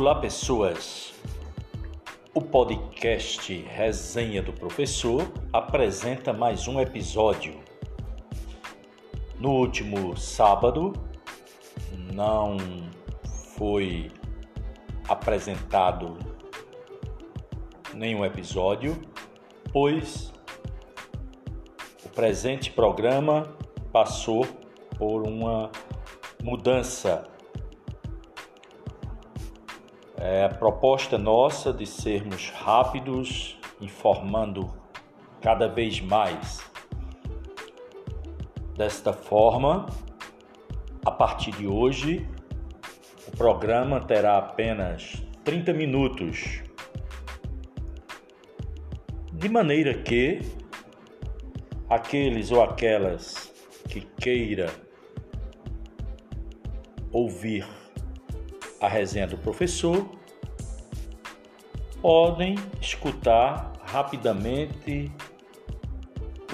Olá, pessoas! O podcast Resenha do Professor apresenta mais um episódio. No último sábado, não foi apresentado nenhum episódio, pois o presente programa passou por uma mudança é a proposta nossa de sermos rápidos, informando cada vez mais. Desta forma, a partir de hoje, o programa terá apenas 30 minutos, de maneira que aqueles ou aquelas que queira ouvir a resenha do professor, podem escutar rapidamente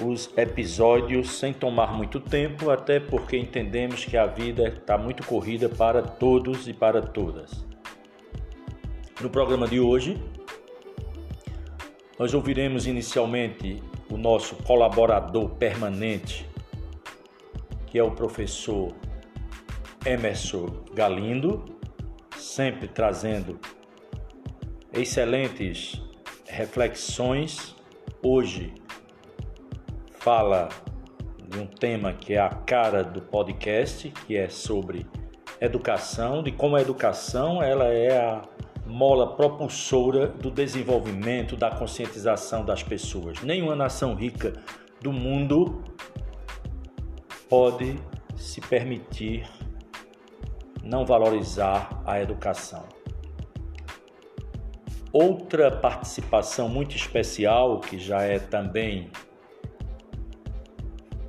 os episódios sem tomar muito tempo, até porque entendemos que a vida está muito corrida para todos e para todas. No programa de hoje, nós ouviremos inicialmente o nosso colaborador permanente, que é o professor Emerson Galindo, sempre trazendo excelentes reflexões. Hoje fala de um tema que é a cara do podcast, que é sobre educação, de como a educação ela é a mola propulsora do desenvolvimento, da conscientização das pessoas. Nenhuma nação rica do mundo pode se permitir não valorizar a educação. Outra participação muito especial, que já é também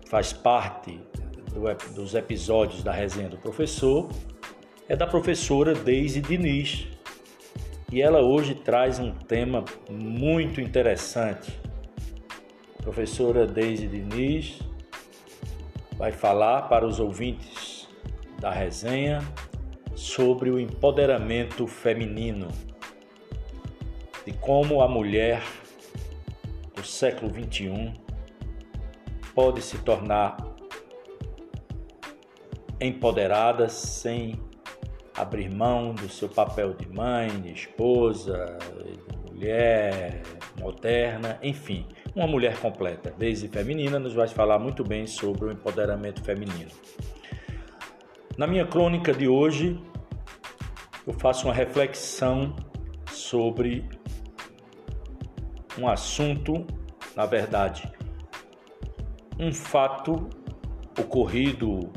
faz parte do, dos episódios da resenha do professor, é da professora Deise Diniz. E ela hoje traz um tema muito interessante. A professora Deise Diniz vai falar para os ouvintes da resenha sobre o empoderamento feminino, de como a mulher do século XXI pode se tornar empoderada sem abrir mão do seu papel de mãe, de esposa, de mulher moderna, enfim, uma mulher completa. Desde feminina nos vai falar muito bem sobre o empoderamento feminino. Na minha crônica de hoje, eu faço uma reflexão sobre um assunto, na verdade, um fato ocorrido,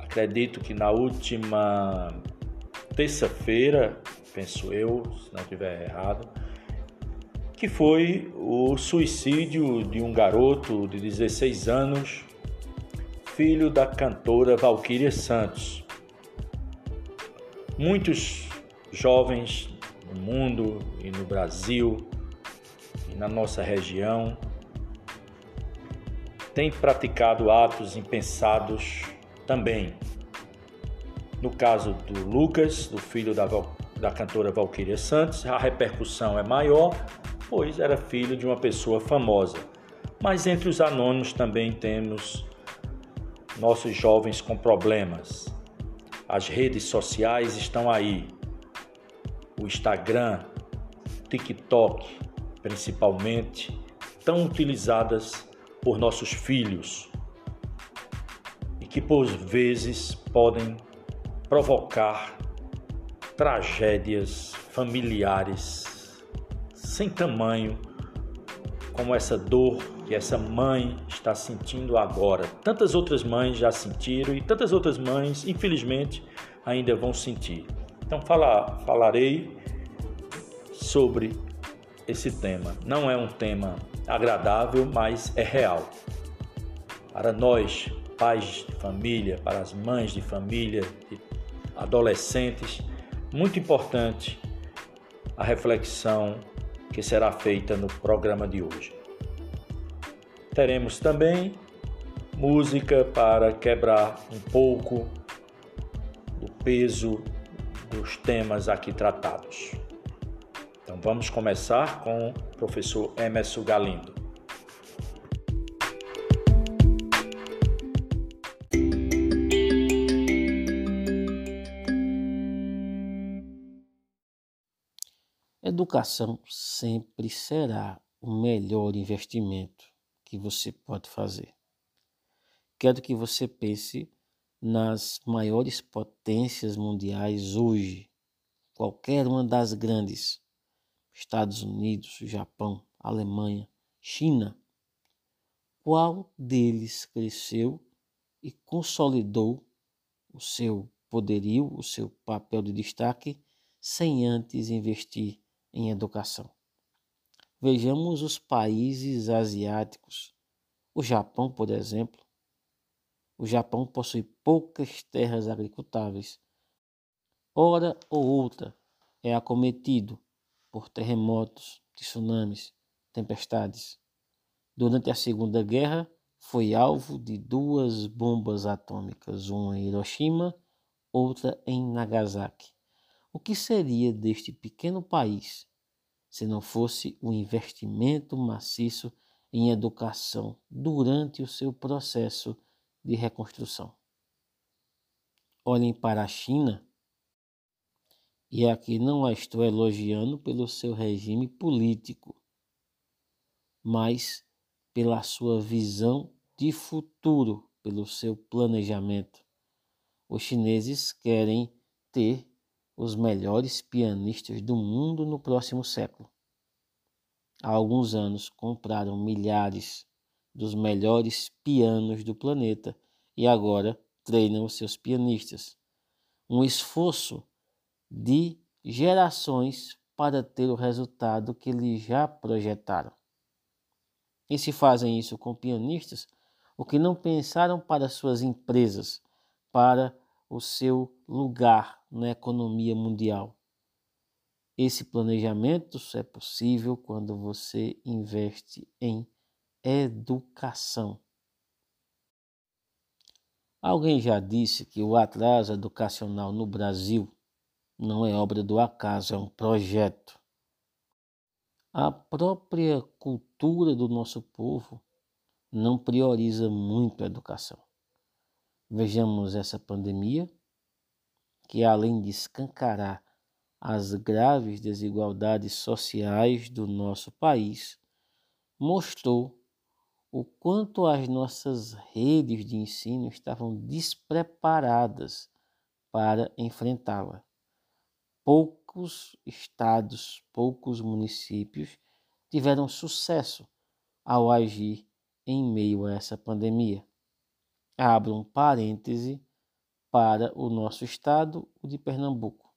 acredito que na última terça-feira, penso eu, se não estiver errado, que foi o suicídio de um garoto de 16 anos filho da cantora Valquíria Santos. Muitos jovens no mundo e no Brasil e na nossa região têm praticado atos impensados também. No caso do Lucas, do filho da, da cantora Valquíria Santos, a repercussão é maior, pois era filho de uma pessoa famosa. Mas entre os anônimos também temos nossos jovens com problemas. As redes sociais estão aí. O Instagram, TikTok, principalmente, tão utilizadas por nossos filhos e que por vezes podem provocar tragédias familiares sem tamanho, como essa dor que essa mãe está sentindo agora. Tantas outras mães já sentiram e tantas outras mães, infelizmente, ainda vão sentir. Então falar, falarei sobre esse tema. Não é um tema agradável, mas é real. Para nós, pais de família, para as mães de família, de adolescentes, muito importante a reflexão que será feita no programa de hoje. Teremos também música para quebrar um pouco o peso dos temas aqui tratados. Então vamos começar com o professor Emerson Galindo. Educação sempre será o melhor investimento que você pode fazer. Quero que você pense nas maiores potências mundiais hoje, qualquer uma das grandes, Estados Unidos, Japão, Alemanha, China, qual deles cresceu e consolidou o seu poderio, o seu papel de destaque, sem antes investir em educação? Vejamos os países asiáticos. O Japão, por exemplo, o Japão possui poucas terras agricultáveis. Hora ou outra é acometido por terremotos, tsunamis, tempestades. Durante a Segunda Guerra, foi alvo de duas bombas atômicas, uma em Hiroshima, outra em Nagasaki. O que seria deste pequeno país se não fosse o investimento maciço em educação durante o seu processo de reconstrução. Olhem para a China, e aqui não a estou elogiando pelo seu regime político, mas pela sua visão de futuro, pelo seu planejamento. Os chineses querem ter os melhores pianistas do mundo no próximo século. Há alguns anos compraram milhares dos melhores pianos do planeta e agora treinam os seus pianistas. Um esforço de gerações para ter o resultado que eles já projetaram. E se fazem isso com pianistas, o que não pensaram para suas empresas, para o seu lugar na economia mundial. Esse planejamento só é possível quando você investe em educação. Alguém já disse que o atraso educacional no Brasil não é obra do acaso, é um projeto. A própria cultura do nosso povo não prioriza muito a educação. Vejamos essa pandemia, que além de escancarar as graves desigualdades sociais do nosso país, mostrou o quanto as nossas redes de ensino estavam despreparadas para enfrentá-la. Poucos estados, poucos municípios tiveram sucesso ao agir em meio a essa pandemia. Abro um parêntese para o nosso estado, o de Pernambuco.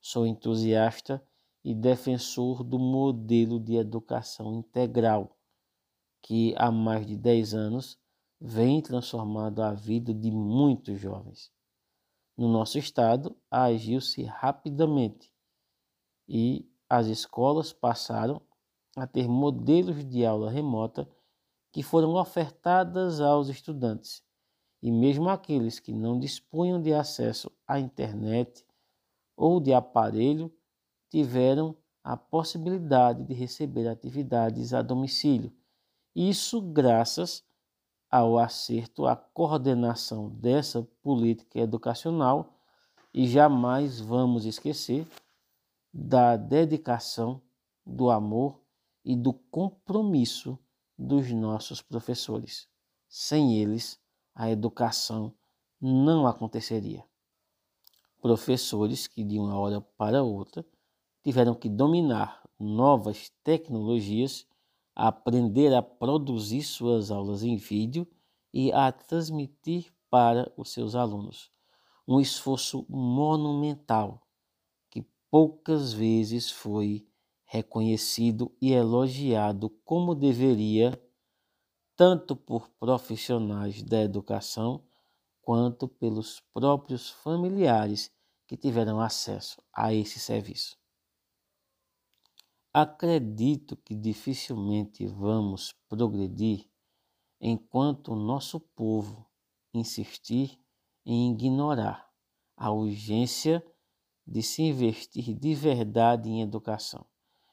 Sou entusiasta e defensor do modelo de educação integral que há mais de 10 anos vem transformando a vida de muitos jovens. No nosso estado, agiu-se rapidamente e as escolas passaram a ter modelos de aula remota que foram ofertadas aos estudantes. E mesmo aqueles que não dispunham de acesso à internet ou de aparelho tiveram a possibilidade de receber atividades a domicílio isso graças ao acerto, à coordenação dessa política educacional e jamais vamos esquecer da dedicação, do amor e do compromisso dos nossos professores. Sem eles, a educação não aconteceria. Professores que de uma hora para outra tiveram que dominar novas tecnologias aprender a produzir suas aulas em vídeo e a transmitir para os seus alunos. Um esforço monumental que poucas vezes foi reconhecido e elogiado como deveria, tanto por profissionais da educação quanto pelos próprios familiares que tiveram acesso a esse serviço. Acredito que dificilmente vamos progredir enquanto o nosso povo insistir em ignorar a urgência de se investir de verdade em educação.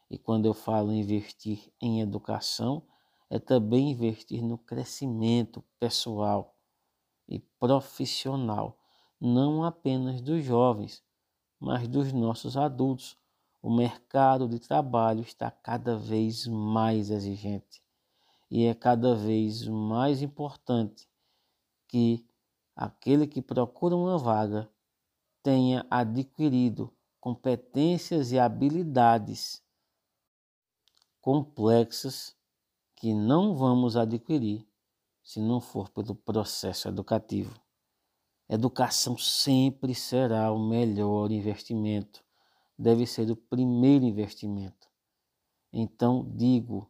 E quando eu falo investir em educação, é também investir no crescimento pessoal e profissional, não apenas dos jovens, mas dos nossos adultos. O mercado de trabalho está cada vez mais exigente e é cada vez mais importante que aquele que procura uma vaga tenha adquirido competências e habilidades complexas que não vamos adquirir se não for pelo processo educativo. Educação sempre será o melhor investimento, deve ser o primeiro investimento. Então, digo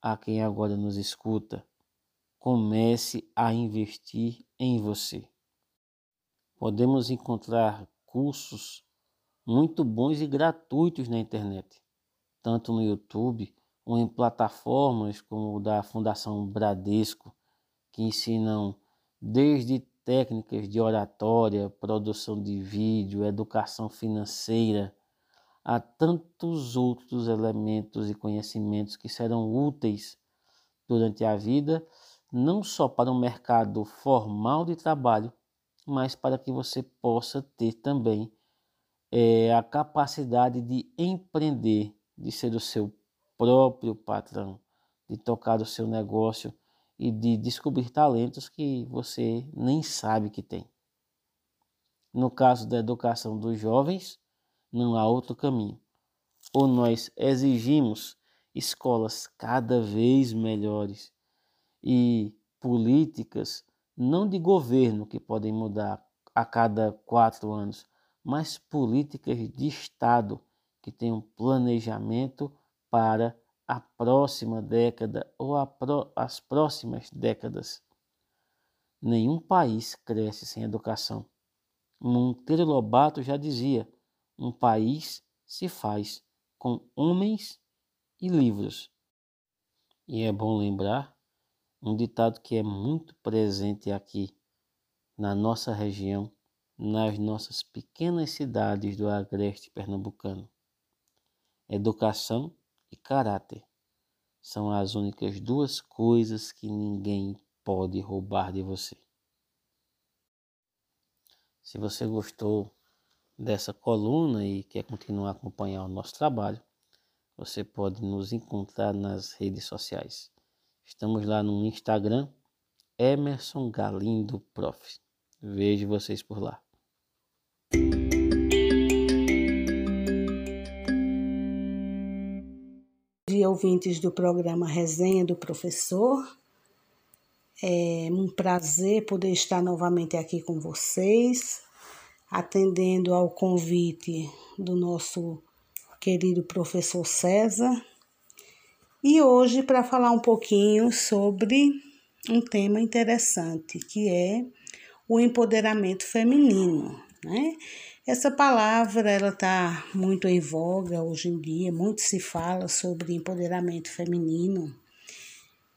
a quem agora nos escuta: comece a investir em você. Podemos encontrar cursos muito bons e gratuitos na internet, tanto no YouTube ou em plataformas como o da Fundação Bradesco, que ensinam desde técnicas de oratória, produção de vídeo, educação financeira, há tantos outros elementos e conhecimentos que serão úteis durante a vida, não só para o mercado formal de trabalho, mas para que você possa ter também é, a capacidade de empreender, de ser o seu próprio patrão, de tocar o seu negócio e de descobrir talentos que você nem sabe que tem. No caso da educação dos jovens, não há outro caminho. Ou nós exigimos escolas cada vez melhores e políticas não de governo que podem mudar a cada quatro anos, mas políticas de Estado que tenham planejamento para a próxima década ou as próximas décadas. Nenhum país cresce sem educação. Monteiro Lobato já dizia: um país se faz com homens e livros. E é bom lembrar um ditado que é muito presente aqui na nossa região, nas nossas pequenas cidades do agreste pernambucano. Educação e caráter são as únicas duas coisas que ninguém pode roubar de você. Se você gostou dessa coluna e quer continuar a acompanhar o nosso trabalho, você pode nos encontrar nas redes sociais. Estamos lá no Instagram, Emerson Galindo Prof. Vejo vocês por lá. Ouvintes do programa Resenha do Professor. É um prazer poder estar novamente aqui com vocês, atendendo ao convite do nosso querido professor César. E hoje para falar um pouquinho sobre um tema interessante, que é o empoderamento feminino, né? Essa palavra ela está muito em voga hoje em dia, muito se fala sobre empoderamento feminino.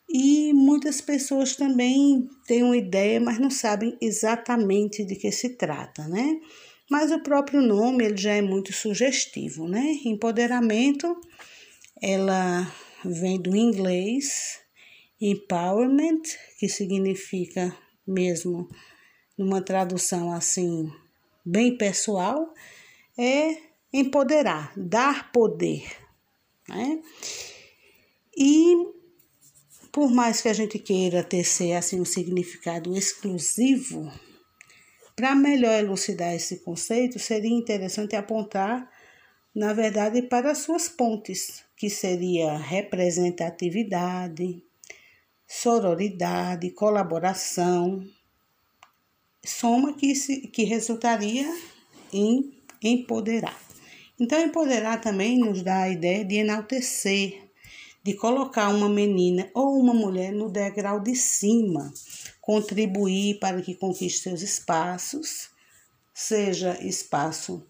E muitas pessoas também têm uma ideia, mas não sabem exatamente de que se trata, né? Mas o próprio nome ele já é muito sugestivo, né? Empoderamento, ela vem do inglês empowerment, que significa mesmo numa tradução assim bem pessoal, é empoderar, dar poder. Né? E por mais que a gente queira tecer assim um significado exclusivo, para melhor elucidar esse conceito, seria interessante apontar, na verdade, para as suas pontes, que seria representatividade, sororidade, colaboração, soma que, se, que resultaria em empoderar. Então, empoderar também nos dá a ideia de enaltecer, de colocar uma menina ou uma mulher no degrau de cima, contribuir para que conquiste seus espaços, seja espaço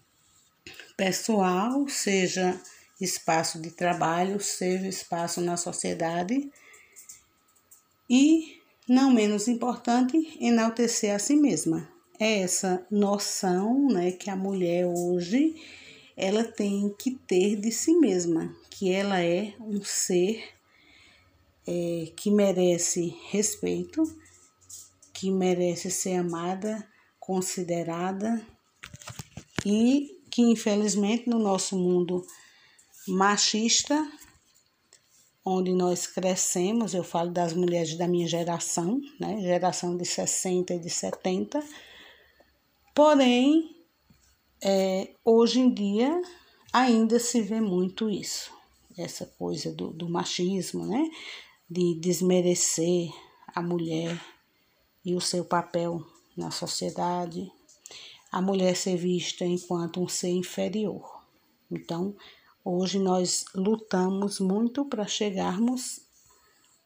pessoal, seja espaço de trabalho, seja espaço na sociedade. E não menos importante, enaltecer a si mesma. é essa noção, né, que a mulher hoje ela tem que ter de si mesma, que ela é um ser é, que merece respeito, que merece ser amada, considerada e que infelizmente no nosso mundo machista, onde nós crescemos, eu falo das mulheres da minha geração, né, geração de 60 e de 70, porém, é, hoje em dia ainda se vê muito isso, essa coisa do, do machismo, né, de desmerecer a mulher e o seu papel na sociedade, a mulher ser vista enquanto um ser inferior. Então, hoje nós lutamos muito para chegarmos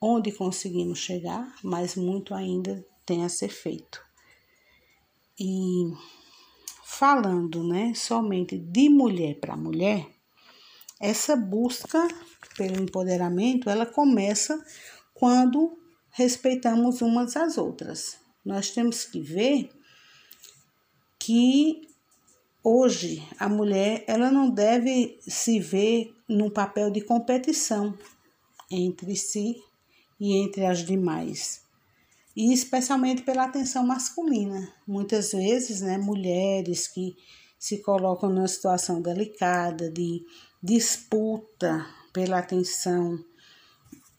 onde conseguimos chegar, mas muito ainda tem a ser feito. E falando, né, somente de mulher para mulher, essa busca pelo empoderamento, ela começa quando respeitamos umas às outras. Nós temos que ver que hoje a mulher ela não deve se ver num papel de competição entre si e entre as demais. E especialmente pela atenção masculina. Muitas vezes, né, mulheres que se colocam numa situação delicada de disputa pela atenção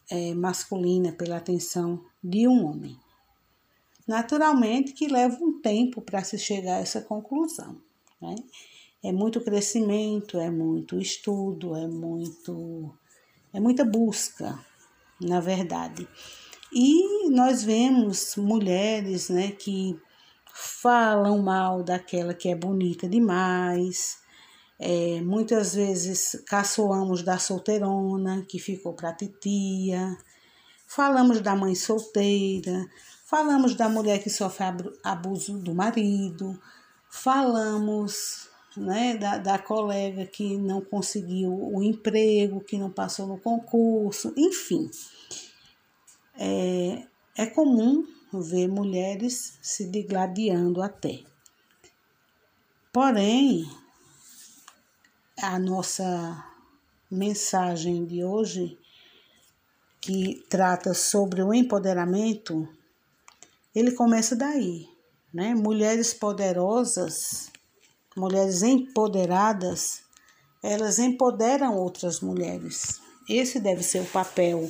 é, masculina, pela atenção de um homem. Naturalmente que leva um tempo para se chegar a essa conclusão. Né? É muito crescimento, é muito estudo, é muito é muita busca, na verdade. E nós vemos mulheres, né, que falam mal daquela que é bonita demais, é, muitas vezes caçoamos da solteirona que ficou para titia, falamos da mãe solteira, falamos da mulher que sofre abuso do marido, falamos né, da, da colega que não conseguiu o emprego, que não passou no concurso, enfim. É, é comum ver mulheres se digladiando até. Porém, a nossa mensagem de hoje, que trata sobre o empoderamento, ele começa daí, né? Mulheres poderosas, mulheres empoderadas, elas empoderam outras mulheres. Esse deve ser o papel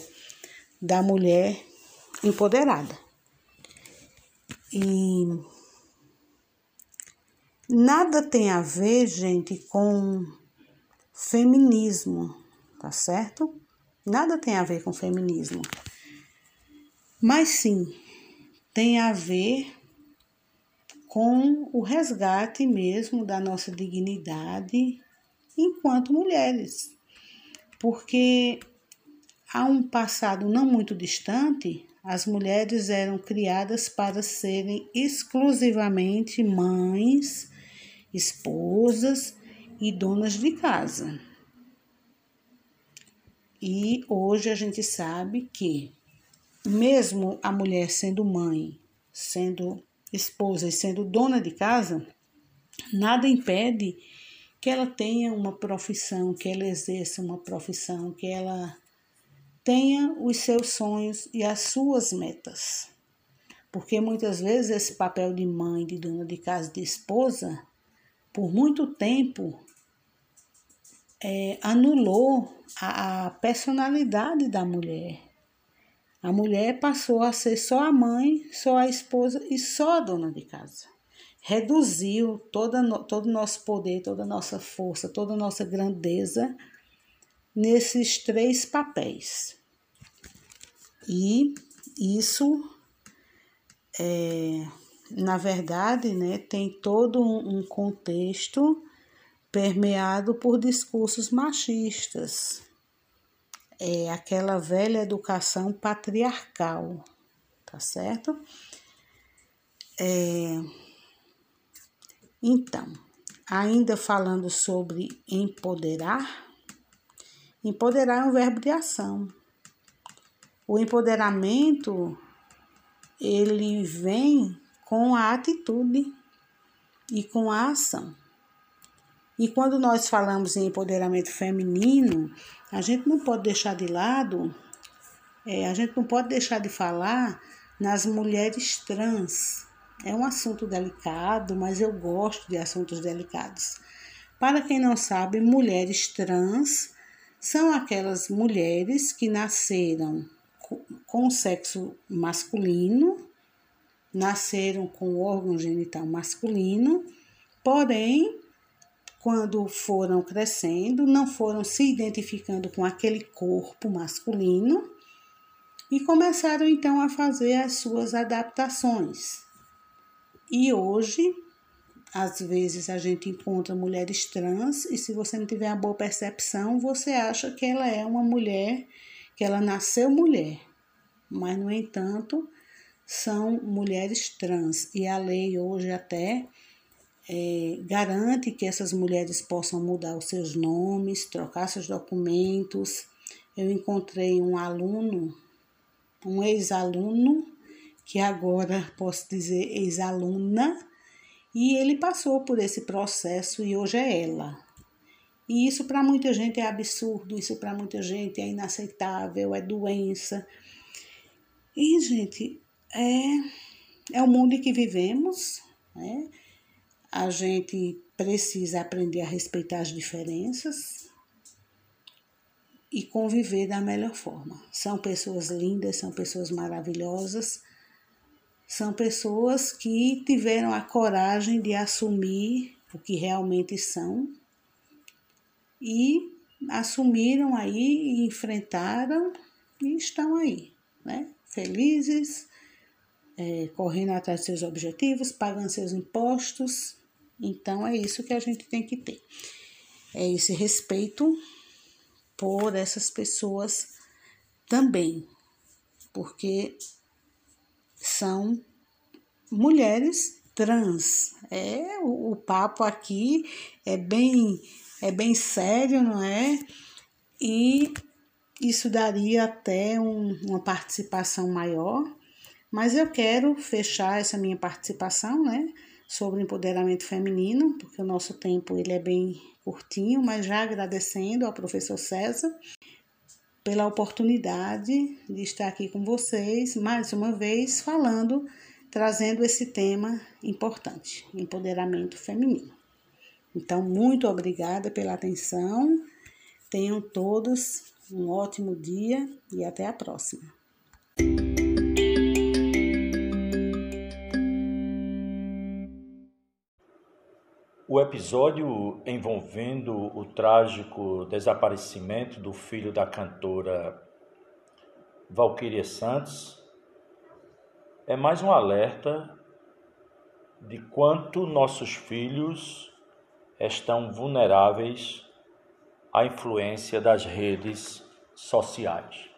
da mulher empoderada. E nada tem a ver, gente, com feminismo, tá certo? Nada tem a ver com feminismo. Mas sim, tem a ver com o resgate mesmo da nossa dignidade enquanto mulheres. Porque há um passado não muito distante, as mulheres eram criadas para serem exclusivamente mães, esposas e donas de casa. E hoje a gente sabe que, mesmo a mulher sendo mãe, sendo esposa e sendo dona de casa, nada impede que ela tenha uma profissão, que ela exerça uma profissão, que ela tenha os seus sonhos e as suas metas. Porque muitas vezes esse papel de mãe, de dona de casa, de esposa, por muito tempo é, anulou a, a personalidade da mulher. A mulher passou a ser só a mãe, só a esposa e só a dona de casa. Reduziu toda, todo o nosso poder, toda a nossa força, toda a nossa grandeza nesses três papéis. E isso, é, na verdade, né, tem todo um contexto permeado por discursos machistas. É aquela velha educação patriarcal, tá certo? É, então, ainda falando sobre empoderar, empoderar é um verbo de ação. O empoderamento ele vem com a atitude e com a ação. E quando nós falamos em empoderamento feminino, a gente não pode deixar de lado, é, a gente não pode deixar de falar nas mulheres trans. É um assunto delicado, mas eu gosto de assuntos delicados. Para quem não sabe, mulheres trans são aquelas mulheres que nasceram com sexo masculino, nasceram com órgão genital masculino, porém, quando foram crescendo, não foram se identificando com aquele corpo masculino e começaram então a fazer as suas adaptações. E hoje, às vezes a gente encontra mulheres trans e se você não tiver uma boa percepção, você acha que ela é uma mulher, que ela nasceu mulher. Mas no entanto, são mulheres trans e a lei hoje até é, garante que essas mulheres possam mudar os seus nomes, trocar seus documentos. Eu encontrei um aluno, um ex-aluno, que agora posso dizer ex-aluna, e ele passou por esse processo e hoje é ela. E isso para muita gente é absurdo, isso para muita gente é inaceitável, é doença. E, gente, é, é o mundo em que vivemos, né? A gente precisa aprender a respeitar as diferenças e conviver da melhor forma. São pessoas lindas, são pessoas maravilhosas, são pessoas que tiveram a coragem de assumir o que realmente são e assumiram aí enfrentaram e estão aí, né? Felizes, é, correndo atrás dos seus objetivos, pagando seus impostos. Então é isso que a gente tem que ter. É esse respeito por essas pessoas também, porque são mulheres trans. É o, o papo aqui é bem é bem sério, não é? E isso daria até um, uma participação maior mas eu quero fechar essa minha participação, né, sobre empoderamento feminino, porque o nosso tempo ele é bem curtinho, mas já agradecendo ao professor César pela oportunidade de estar aqui com vocês mais uma vez falando, trazendo esse tema importante, empoderamento feminino. Então, muito obrigada pela atenção. Tenham todos um ótimo dia e até a próxima. O episódio envolvendo o trágico desaparecimento do filho da cantora Valquíria Santos é mais um alerta de quanto nossos filhos estão vulneráveis à influência das redes sociais.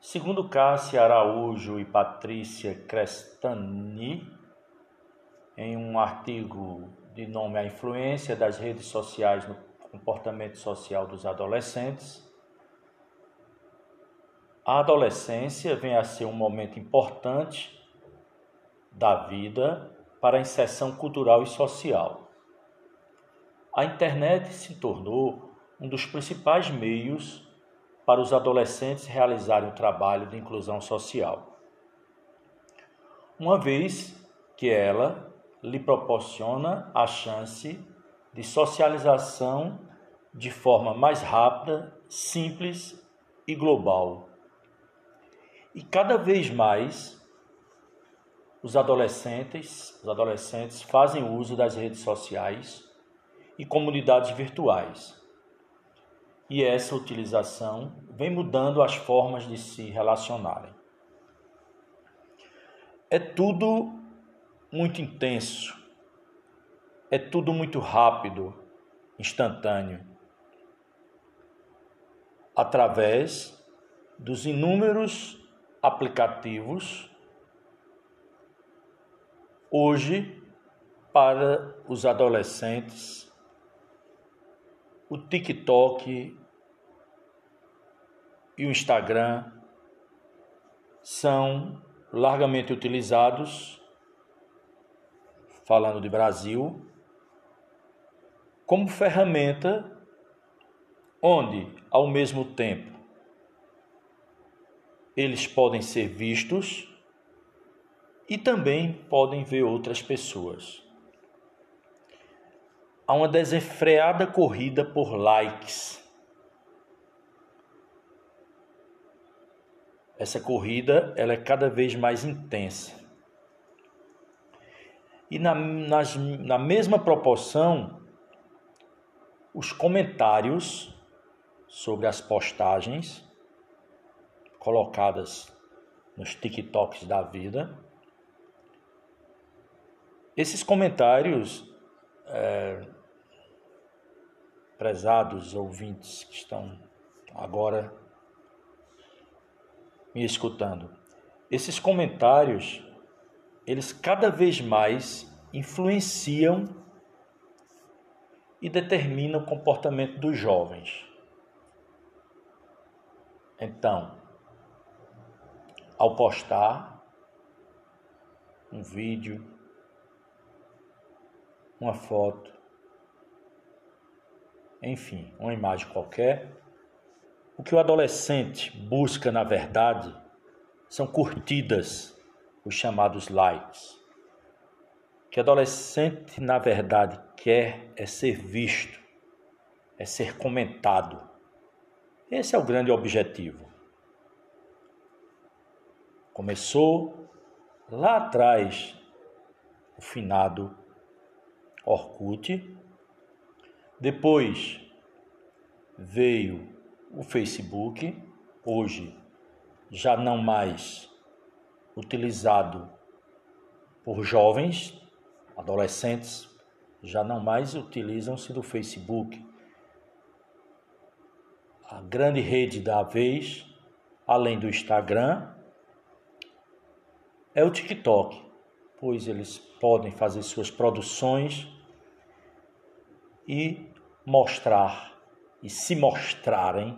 Segundo Cássia Araújo e Patrícia Crestani, em um artigo de nome A Influência das Redes Sociais no Comportamento Social dos Adolescentes. A adolescência vem a ser um momento importante da vida para a inserção cultural e social. A internet se tornou um dos principais meios para os adolescentes realizarem o trabalho de inclusão social. Uma vez que ela lhe proporciona a chance de socialização de forma mais rápida, simples e global. E cada vez mais os adolescentes, os adolescentes fazem uso das redes sociais e comunidades virtuais. E essa utilização vem mudando as formas de se relacionarem. É tudo muito intenso. É tudo muito rápido, instantâneo. Através dos inúmeros aplicativos, hoje, para os adolescentes, o TikTok e o Instagram são largamente utilizados falando de Brasil, como ferramenta onde, ao mesmo tempo, eles podem ser vistos e também podem ver outras pessoas. Há uma desenfreada corrida por likes. Essa corrida ela é cada vez mais intensa. E na, nas, na mesma proporção, os comentários sobre as postagens colocadas nos TikToks da vida. Esses comentários, é, prezados ouvintes que estão agora me escutando, esses comentários, eles cada vez mais influenciam e determina o comportamento dos jovens. Então, ao postar um vídeo, uma foto, enfim, uma imagem qualquer, o que o adolescente busca na verdade são curtidas, os chamados likes. O que adolescente na verdade quer é ser visto, é ser comentado. Esse é o grande objetivo. Começou lá atrás, o finado Orkut, depois veio o Facebook, hoje já não mais utilizado por jovens, adolescentes, já não mais utilizam-se do Facebook. A grande rede da vez, além do Instagram, é o TikTok, pois eles podem fazer suas produções e mostrar e se mostrarem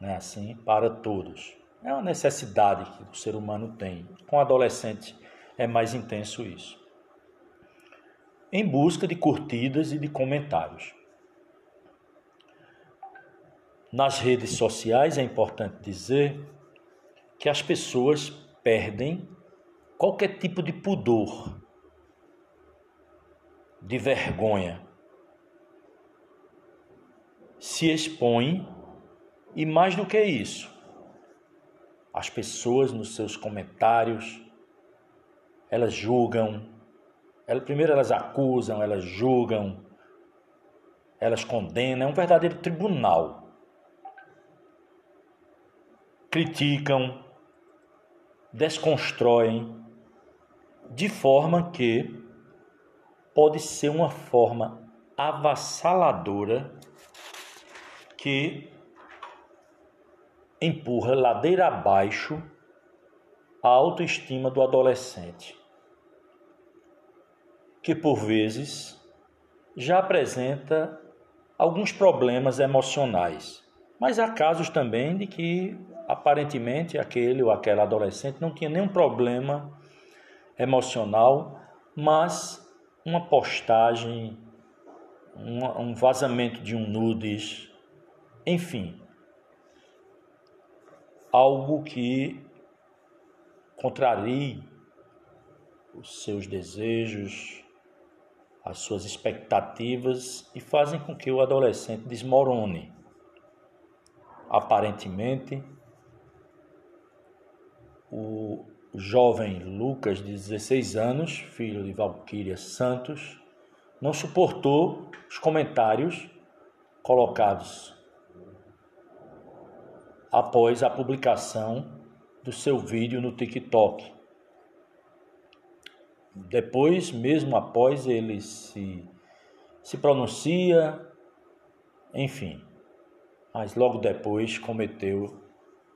né, assim para todos. É uma necessidade que o ser humano tem. Com adolescente é mais intenso isso em busca de curtidas e de comentários. Nas redes sociais é importante dizer que as pessoas perdem qualquer tipo de pudor, de vergonha. Se expõem e mais do que isso, as pessoas nos seus comentários, elas julgam, elas, primeiro elas acusam, elas julgam, elas condenam, é um verdadeiro tribunal. Criticam, desconstroem, de forma que pode ser uma forma avassaladora que empurra ladeira abaixo a autoestima do adolescente que por vezes já apresenta alguns problemas emocionais. Mas há casos também de que aparentemente aquele ou aquela adolescente não tinha nenhum problema emocional, mas uma postagem, um vazamento de um nudes, enfim, algo que contrarie os seus desejos, as suas expectativas e fazem com que o adolescente desmorone. Aparentemente, o jovem Lucas, de 16 anos, filho de Valquíria Santos, não suportou os comentários colocados após a publicação do seu vídeo no TikTok, depois, mesmo após, ele se, se pronuncia, enfim. Mas logo depois cometeu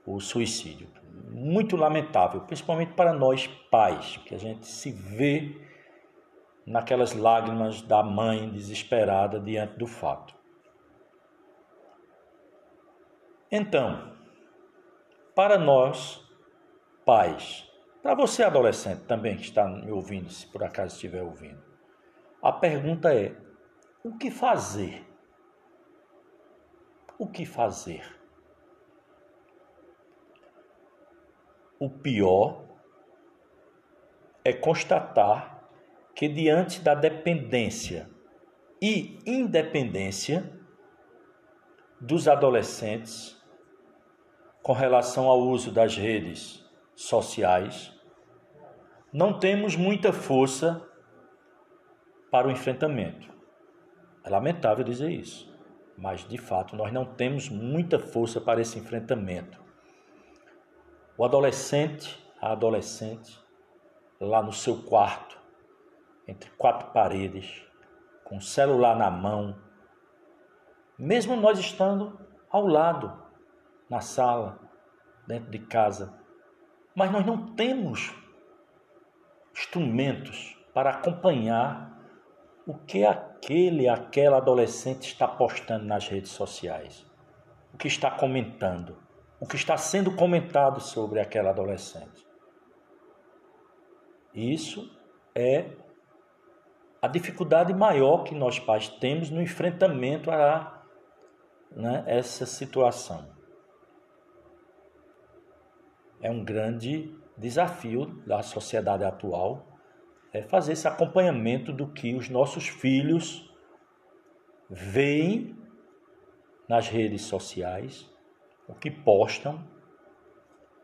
o suicídio. Muito lamentável, principalmente para nós pais, que a gente se vê naquelas lágrimas da mãe desesperada diante do fato. Então, para nós, pais, Para você, adolescente, também que está me ouvindo, se por acaso estiver ouvindo, a pergunta é: o que fazer? O que fazer? O pior é constatar que, diante da dependência e independência dos adolescentes com relação ao uso das redes sociais, não temos muita força para o enfrentamento. É lamentável dizer isso, mas de fato nós não temos muita força para esse enfrentamento. O adolescente, a adolescente, lá no seu quarto, entre quatro paredes, com o celular na mão, mesmo nós estando ao lado, na sala, dentro de casa, mas nós não temos instrumentos para acompanhar o que aquele, aquela adolescente está postando nas redes sociais, o que está comentando, o que está sendo comentado sobre aquela adolescente. Isso é a dificuldade maior que nós pais temos no enfrentamento a né, essa situação. É um grande desafio da sociedade atual é fazer esse acompanhamento do que os nossos filhos veem nas redes sociais, o que postam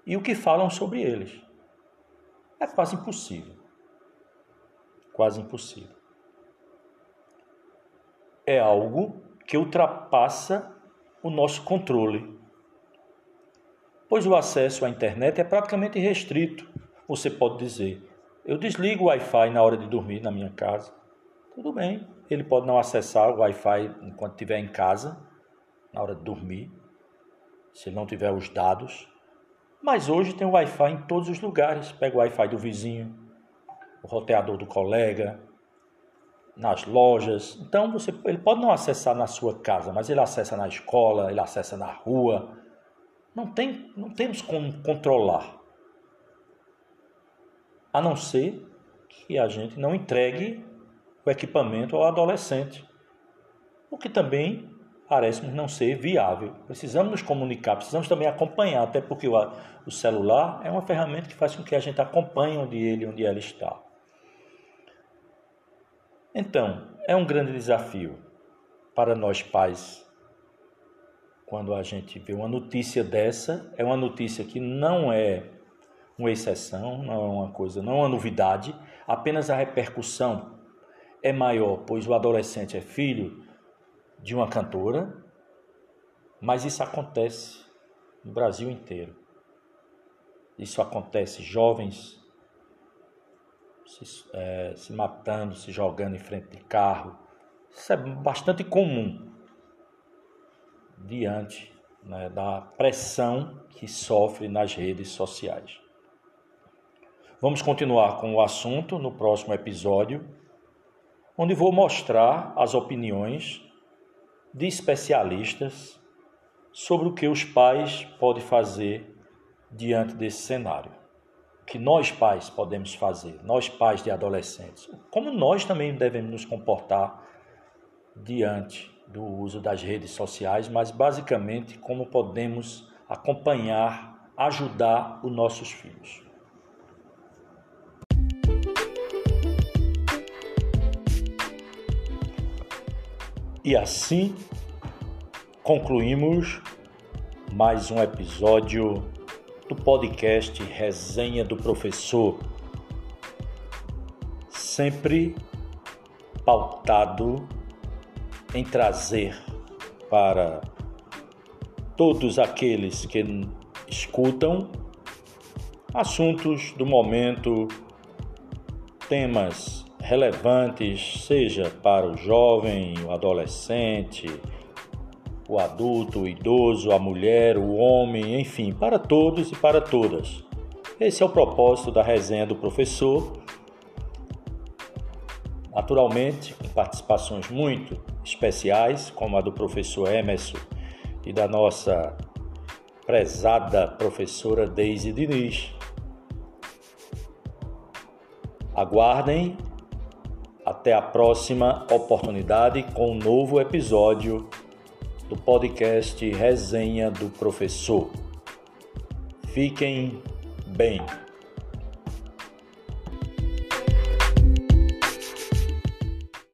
e o que falam sobre eles. É quase impossível. Quase impossível. É algo que ultrapassa o nosso controle. Pois o acesso à internet é praticamente restrito, você pode dizer. Eu desligo o Wi-Fi na hora de dormir na minha casa. Tudo bem, ele pode não acessar o Wi-Fi enquanto estiver em casa, na hora de dormir, se não tiver os dados. Mas hoje tem o Wi-Fi em todos os lugares. Pega o Wi-Fi do vizinho, o roteador do colega, nas lojas. Então você, ele pode não acessar na sua casa, mas ele acessa na escola, ele acessa na rua. Não, tem, não temos como controlar a não ser que a gente não entregue o equipamento ao adolescente, o que também parece não ser viável. Precisamos nos comunicar, precisamos também acompanhar, até porque o, celular é uma ferramenta que faz com que a gente acompanhe onde ele, onde ela está. Então, é um grande desafio para nós pais quando a gente vê uma notícia dessa, é uma notícia que não é uma exceção, não é uma coisa, não é uma novidade, apenas a repercussão é maior, pois o adolescente é filho de uma cantora, mas isso acontece no Brasil inteiro. Isso acontece jovens se, é, se matando, se jogando em frente de carro. Isso é bastante comum diante né, da pressão que sofre nas redes sociais. Vamos continuar com o assunto no próximo episódio, onde vou mostrar as opiniões de especialistas sobre o que os pais podem fazer diante desse cenário. O que nós pais podemos fazer, nós pais de adolescentes, como nós também devemos nos comportar diante do uso das redes sociais, mas basicamente como podemos acompanhar, ajudar os nossos filhos. E assim concluímos mais um episódio do podcast Resenha do Professor, sempre pautado em trazer para todos aqueles que escutam assuntos do momento, temas relevantes, seja para o jovem, o adolescente, o adulto, o idoso, a mulher, o homem, enfim, para todos e para todas. Esse é o propósito da resenha do professor. Naturalmente, com participações muito especiais, como a do professor Emerson e da nossa prezada professora Deise Diniz. Aguardem até a próxima oportunidade com um novo episódio do podcast Resenha do Professor. Fiquem bem.